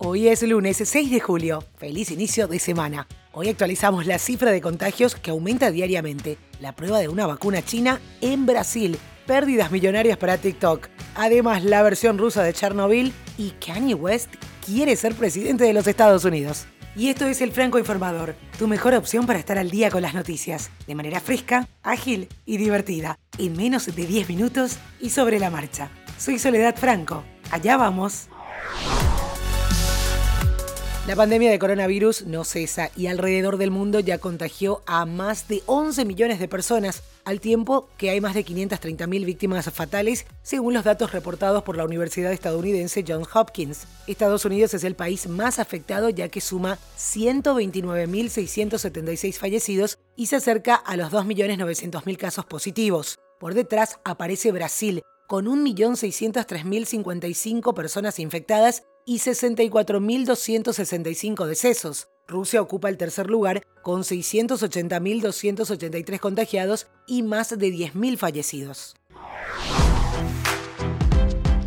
Hoy es lunes 6 de julio. Feliz inicio de semana. Hoy actualizamos la cifra de contagios que aumenta diariamente. La prueba de una vacuna china en Brasil. Pérdidas millonarias para TikTok. Además, la versión rusa de Chernobyl. Y Kanye West quiere ser presidente de los Estados Unidos. Y esto es el Franco Informador, tu mejor opción para estar al día con las noticias, de manera fresca, ágil y divertida, en menos de 10 minutos y sobre la marcha. Soy Soledad Franco. Allá vamos. La pandemia de coronavirus no cesa y alrededor del mundo ya contagió a más de 11 millones de personas, al tiempo que hay más de 530.000 víctimas fatales, según los datos reportados por la Universidad estadounidense Johns Hopkins. Estados Unidos es el país más afectado ya que suma 129.676 fallecidos y se acerca a los 2.900.000 casos positivos. Por detrás aparece Brasil, con 1.603.055 personas infectadas y 64.265 decesos. Rusia ocupa el tercer lugar con 680.283 contagiados y más de 10.000 fallecidos.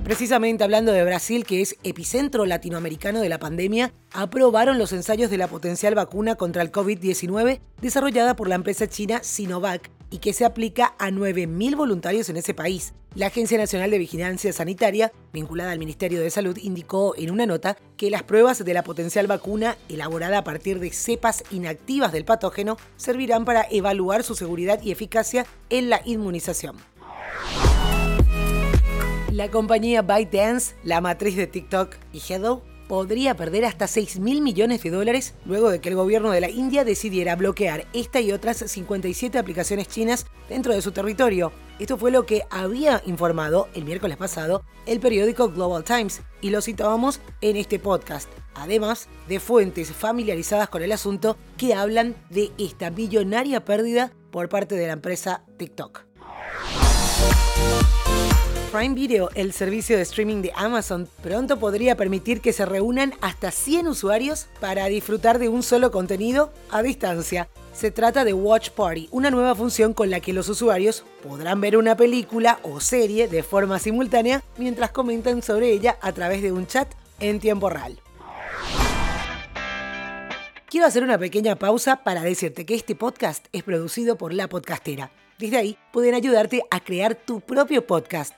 Precisamente hablando de Brasil, que es epicentro latinoamericano de la pandemia, aprobaron los ensayos de la potencial vacuna contra el COVID-19 desarrollada por la empresa china Sinovac y que se aplica a 9.000 voluntarios en ese país. La Agencia Nacional de Vigilancia Sanitaria, vinculada al Ministerio de Salud, indicó en una nota que las pruebas de la potencial vacuna, elaborada a partir de cepas inactivas del patógeno, servirán para evaluar su seguridad y eficacia en la inmunización. La compañía ByteDance, la matriz de TikTok y Hello, podría perder hasta 6 mil millones de dólares luego de que el gobierno de la India decidiera bloquear esta y otras 57 aplicaciones chinas dentro de su territorio. Esto fue lo que había informado el miércoles pasado el periódico Global Times y lo citábamos en este podcast, además de fuentes familiarizadas con el asunto que hablan de esta millonaria pérdida por parte de la empresa TikTok. Prime Video, el servicio de streaming de Amazon, pronto podría permitir que se reúnan hasta 100 usuarios para disfrutar de un solo contenido a distancia. Se trata de Watch Party, una nueva función con la que los usuarios podrán ver una película o serie de forma simultánea mientras comentan sobre ella a través de un chat en tiempo real. Quiero hacer una pequeña pausa para decirte que este podcast es producido por La Podcastera. Desde ahí pueden ayudarte a crear tu propio podcast.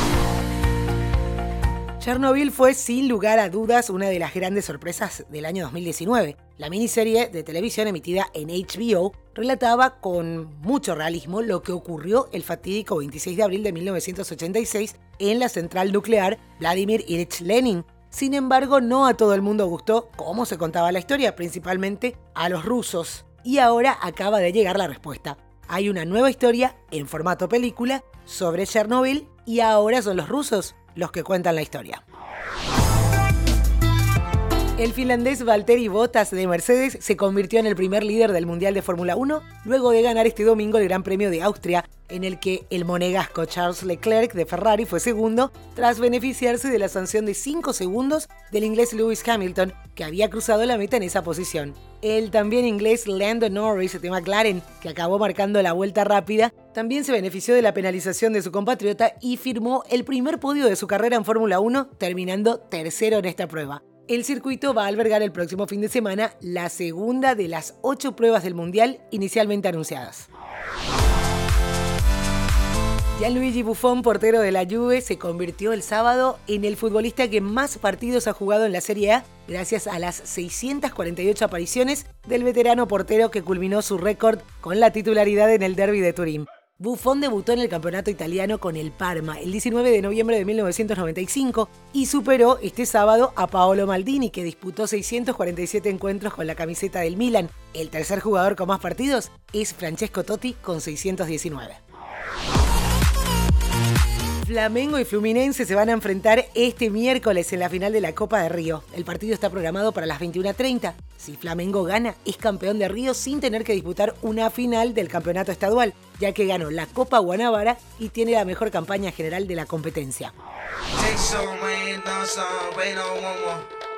Chernobyl fue sin lugar a dudas una de las grandes sorpresas del año 2019. La miniserie de televisión emitida en HBO relataba con mucho realismo lo que ocurrió el fatídico 26 de abril de 1986 en la central nuclear Vladimir Ilyich Lenin. Sin embargo, no a todo el mundo gustó cómo se contaba la historia, principalmente a los rusos. Y ahora acaba de llegar la respuesta. Hay una nueva historia en formato película sobre Chernobyl y ahora son los rusos los que cuentan la historia. El finlandés Valtteri Bottas de Mercedes se convirtió en el primer líder del Mundial de Fórmula 1 luego de ganar este domingo el Gran Premio de Austria, en el que el monegasco Charles Leclerc de Ferrari fue segundo tras beneficiarse de la sanción de 5 segundos del inglés Lewis Hamilton, que había cruzado la meta en esa posición. El también inglés Lando Norris de McLaren, que acabó marcando la vuelta rápida, también se benefició de la penalización de su compatriota y firmó el primer podio de su carrera en Fórmula 1, terminando tercero en esta prueba. El circuito va a albergar el próximo fin de semana la segunda de las ocho pruebas del Mundial inicialmente anunciadas. Gianluigi Buffon, portero de la Juve, se convirtió el sábado en el futbolista que más partidos ha jugado en la Serie A gracias a las 648 apariciones del veterano portero que culminó su récord con la titularidad en el Derby de Turín. Buffon debutó en el campeonato italiano con el Parma el 19 de noviembre de 1995 y superó este sábado a Paolo Maldini, que disputó 647 encuentros con la camiseta del Milan. El tercer jugador con más partidos es Francesco Totti con 619. Flamengo y Fluminense se van a enfrentar este miércoles en la final de la Copa de Río. El partido está programado para las 21.30. Si Flamengo gana, es campeón de Río sin tener que disputar una final del campeonato estadual, ya que ganó la Copa Guanabara y tiene la mejor campaña general de la competencia.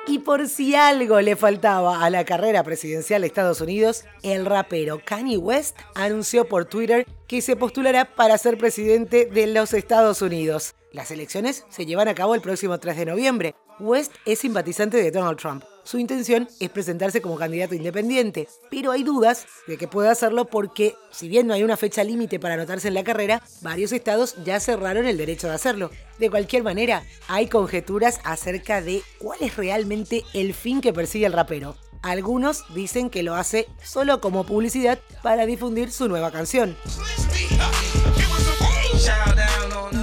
Y por si algo le faltaba a la carrera presidencial de Estados Unidos, el rapero Kanye West anunció por Twitter que se postulará para ser presidente de los Estados Unidos. Las elecciones se llevan a cabo el próximo 3 de noviembre. West es simpatizante de Donald Trump. Su intención es presentarse como candidato independiente, pero hay dudas de que pueda hacerlo porque, si bien no hay una fecha límite para anotarse en la carrera, varios estados ya cerraron el derecho de hacerlo. De cualquier manera, hay conjeturas acerca de cuál es realmente el fin que persigue el rapero. Algunos dicen que lo hace solo como publicidad para difundir su nueva canción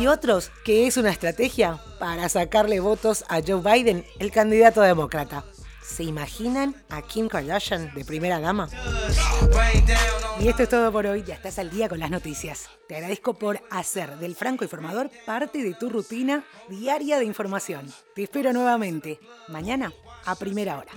y otros que es una estrategia para sacarle votos a Joe Biden, el candidato demócrata. ¿Se imaginan a Kim Kardashian de primera dama? Y esto es todo por hoy, ya estás al día con las noticias. Te agradezco por hacer del Franco Informador parte de tu rutina diaria de información. Te espero nuevamente, mañana a primera hora.